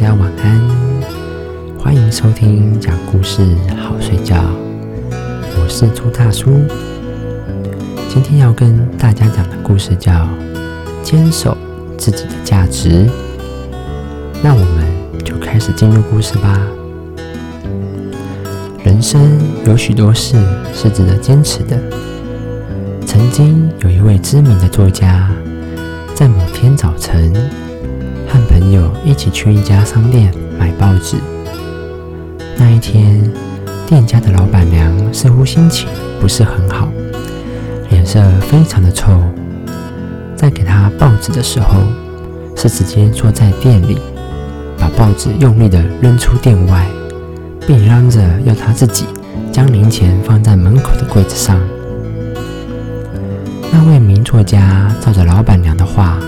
大家晚安，欢迎收听讲故事好睡觉，我是朱大叔。今天要跟大家讲的故事叫《坚守自己的价值》。那我们就开始进入故事吧。人生有许多事是值得坚持的。曾经有一位知名的作家，在某天早晨，和朋友一起去一家商店买报纸。那一天，店家的老板娘似乎心情不是很好，脸色非常的臭。在给他报纸的时候，是直接坐在店里，把报纸用力的扔出店外。并嚷着要他自己将零钱放在门口的柜子上。那位名作家照着老板娘的话，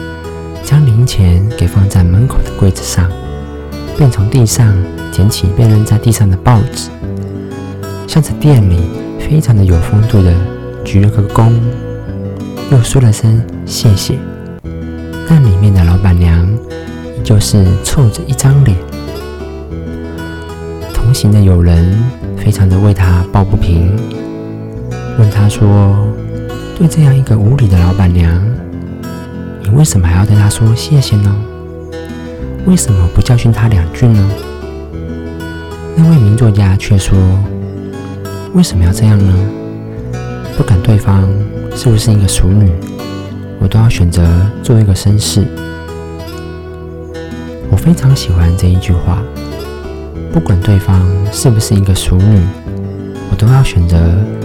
零钱给放在门口的柜子上，便从地上捡起被扔在地上的报纸，向着店里非常的有风度的鞠了个躬，又说了声谢谢。但里面的老板娘依旧是臭着一张脸。同行的友人非常的为他抱不平，问他说：“对这样一个无理的老板娘，为什么还要对他说谢谢呢？为什么不教训他两句呢？”那位名作家却说：“为什么要这样呢？不管对方是不是一个淑女，我都要选择做一个绅士。”我非常喜欢这一句话。不管对方是不是一个淑女，我都要选择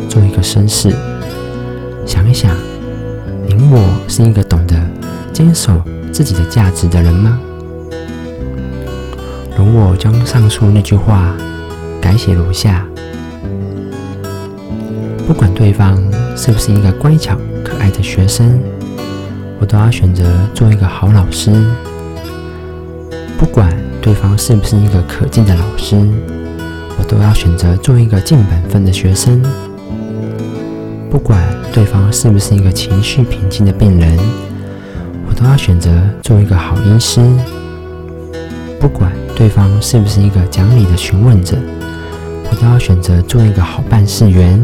做一个绅士。想一想，您我是一个懂坚守自己的价值的人吗？容我将上述那句话改写如下：不管对方是不是一个乖巧可爱的学生，我都要选择做一个好老师。不管。对方是不是一个可敬的老师，我都要选择做一个尽本分的学生。不管对方是不是一个情绪平静的病人，都要选择做一个好医师。不管对方是不是一个讲理的询问者，我都要选择做一个好办事员。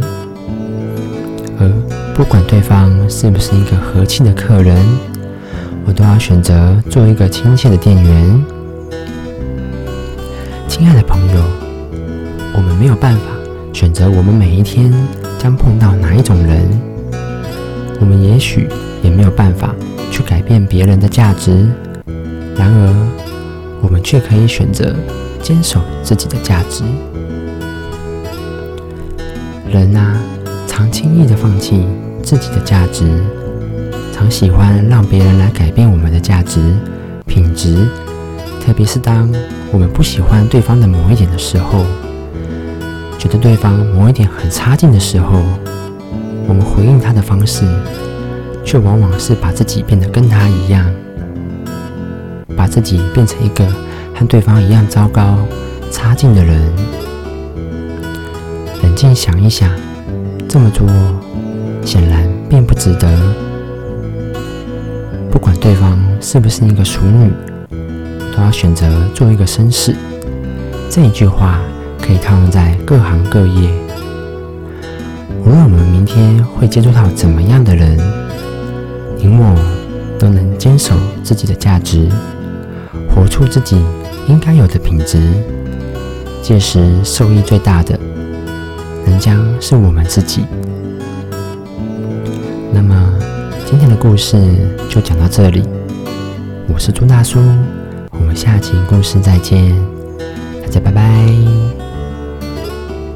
而不管对方是不是一个和气的客人，我都要选择做一个亲切的店员。亲爱的朋友，我们没有办法选择我们每一天将碰到哪一种人，我们也许也没有办法去改变别人的价值。然而，我们却可以选择坚守自己的价值。人啊，常轻易的放弃自己的价值，常喜欢让别人来改变我们的价值品质，特别是当。我们不喜欢对方的某一点的时候，觉得对方某一点很差劲的时候，我们回应他的方式，却往往是把自己变得跟他一样，把自己变成一个和对方一样糟糕、差劲的人。冷静想一想，这么做显然并不值得。不管对方是不是一个淑女。都要选择做一个绅士。这一句话可以套用在各行各业。无论我们明天会接触到怎么样的人，您我都能坚守自己的价值，活出自己应该有的品质。届时受益最大的，仍将是我们自己。那么，今天的故事就讲到这里。我是朱大叔。我们下期故事再见，大家拜拜。